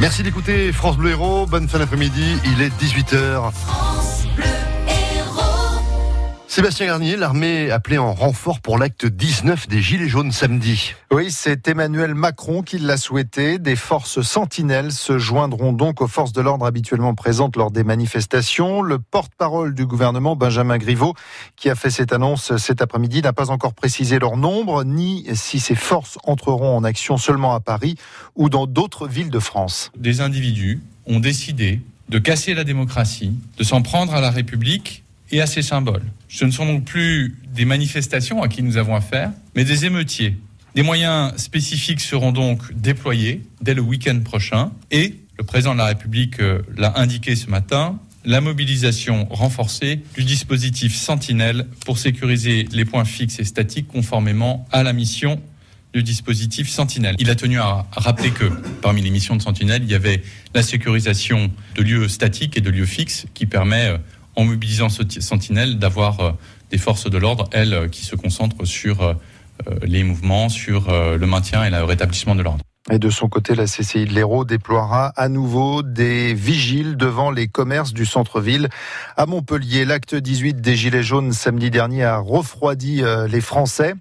Merci d'écouter France Bleu Héros. Bonne fin d'après-midi. Il est 18h. Sébastien Garnier, l'armée appelée en renfort pour l'acte 19 des Gilets jaunes samedi. Oui, c'est Emmanuel Macron qui l'a souhaité. Des forces sentinelles se joindront donc aux forces de l'ordre habituellement présentes lors des manifestations. Le porte-parole du gouvernement, Benjamin Griveaux, qui a fait cette annonce cet après-midi, n'a pas encore précisé leur nombre, ni si ces forces entreront en action seulement à Paris ou dans d'autres villes de France. Des individus ont décidé de casser la démocratie, de s'en prendre à la République et à ses symboles. Ce ne sont donc plus des manifestations à qui nous avons affaire, mais des émeutiers. Des moyens spécifiques seront donc déployés dès le week-end prochain et le président de la République euh, l'a indiqué ce matin, la mobilisation renforcée du dispositif Sentinelle pour sécuriser les points fixes et statiques conformément à la mission du dispositif Sentinelle. Il a tenu à rappeler que parmi les missions de Sentinelle, il y avait la sécurisation de lieux statiques et de lieux fixes qui permet euh, en mobilisant Sentinelle, d'avoir euh, des forces de l'ordre, elles, euh, qui se concentrent sur euh, les mouvements, sur le maintien et le rétablissement de l'ordre. Et de son côté, la CCI de l'Hérault déploiera à nouveau des vigiles devant les commerces du centre-ville. À Montpellier, l'acte 18 des Gilets jaunes samedi dernier a refroidi les Français.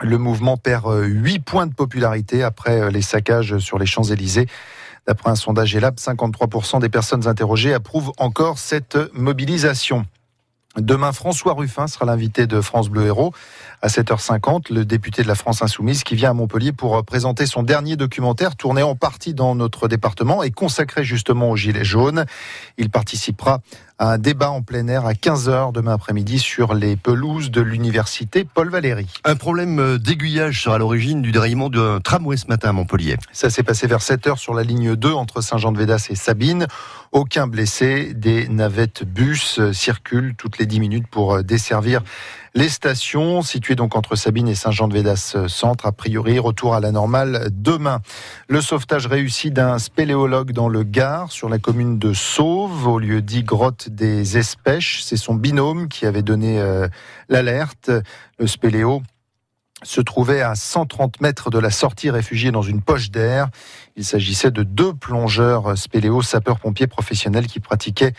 Le mouvement perd 8 points de popularité après les saccages sur les Champs-Élysées. D'après un sondage ELAB, 53% des personnes interrogées approuvent encore cette mobilisation. Demain, François Ruffin sera l'invité de France Bleu Héros à 7h50, le député de la France Insoumise qui vient à Montpellier pour présenter son dernier documentaire tourné en partie dans notre département et consacré justement aux Gilets jaunes. Il participera à un débat en plein air à 15h demain après-midi sur les pelouses de l'université Paul Valéry. Un problème d'aiguillage sera à l'origine du déraillement d'un tramway ce matin à Montpellier. Ça s'est passé vers 7h sur la ligne 2 entre Saint-Jean-de-Védas et Sabine. Aucun blessé. Des navettes bus circulent toutes les 10 minutes pour desservir les stations situées donc entre Sabine et Saint-Jean-de-Védas euh, centre. A priori, retour à la normale demain. Le sauvetage réussi d'un spéléologue dans le Gard sur la commune de Sauve au lieu dit grotte des Espèches. C'est son binôme qui avait donné euh, l'alerte. Le spéléo se trouvait à 130 mètres de la sortie réfugiée dans une poche d'air. Il s'agissait de deux plongeurs spéléo sapeurs-pompiers professionnels qui pratiquaient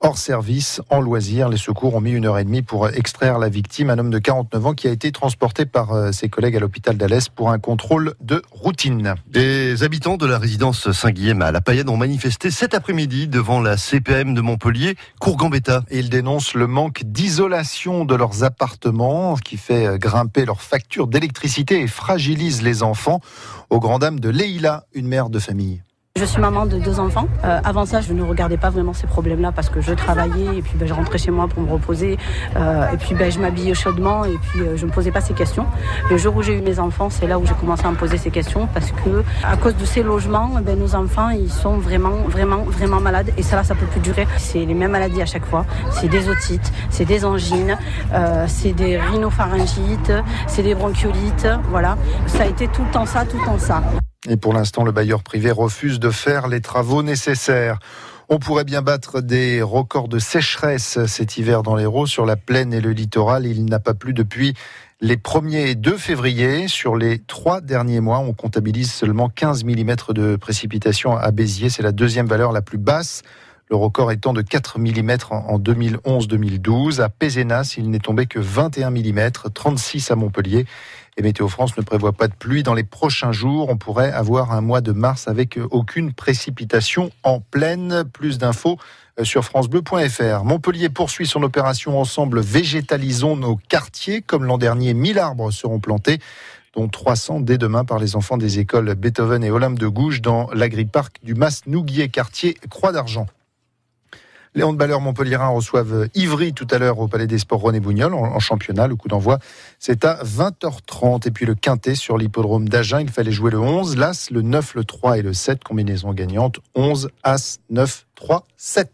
hors service, en loisir. Les secours ont mis une heure et demie pour extraire la victime, un homme de 49 ans qui a été transporté par euh, ses collègues à l'hôpital d'Alès pour un contrôle de routine. Des habitants de la résidence Saint-Guilhem à La Payenne ont manifesté cet après-midi devant la CPM de Montpellier, Cour-Gambetta. Ils dénoncent le manque d'isolation de leurs appartements, qui fait euh, grimper leurs factures d'électricité et fragilise les enfants, au grand dam de Leïla, une mère de famille. Je suis maman de deux enfants. Euh, avant ça, je ne regardais pas vraiment ces problèmes-là parce que je travaillais et puis ben, je rentrais chez moi pour me reposer. Euh, et puis ben, je m'habillais chaudement et puis euh, je ne me posais pas ces questions. Le jour où j'ai eu mes enfants, c'est là où j'ai commencé à me poser ces questions parce que à cause de ces logements, ben, nos enfants ils sont vraiment, vraiment, vraiment malades et ça là, ça peut plus durer. C'est les mêmes maladies à chaque fois. C'est des otites, c'est des angines, c'est des rhinopharyngites, c'est des bronchiolites. Voilà, ça a été tout le temps ça, tout le temps ça. Et pour l'instant, le bailleur privé refuse de faire les travaux nécessaires. On pourrait bien battre des records de sécheresse cet hiver dans l'Hérault, sur la plaine et le littoral. Il n'a pas plu depuis les 1er et 2 février. Sur les trois derniers mois, on comptabilise seulement 15 mm de précipitations à Béziers. C'est la deuxième valeur la plus basse. Le record étant de 4 mm en 2011-2012. À Pézenas, il n'est tombé que 21 mm, 36 à Montpellier et Météo France ne prévoit pas de pluie dans les prochains jours. On pourrait avoir un mois de mars avec aucune précipitation en pleine. Plus d'infos euh, sur francebleu.fr. Montpellier poursuit son opération ensemble Végétalisons nos quartiers. Comme l'an dernier, 1000 arbres seront plantés dont 300 dès demain par les enfants des écoles Beethoven et Olympe de Gouges dans l'agri-parc du Mas-Nouguier, quartier Croix d'Argent. Les handballeurs montpelliérains reçoivent Ivry tout à l'heure au Palais des Sports René Bougnol en, championnat. Le coup d'envoi, c'est à 20h30. Et puis le quintet sur l'hippodrome d'Agen, il fallait jouer le 11, l'As, le 9, le 3 et le 7. Combinaison gagnante 11, As, 9, 3, 7.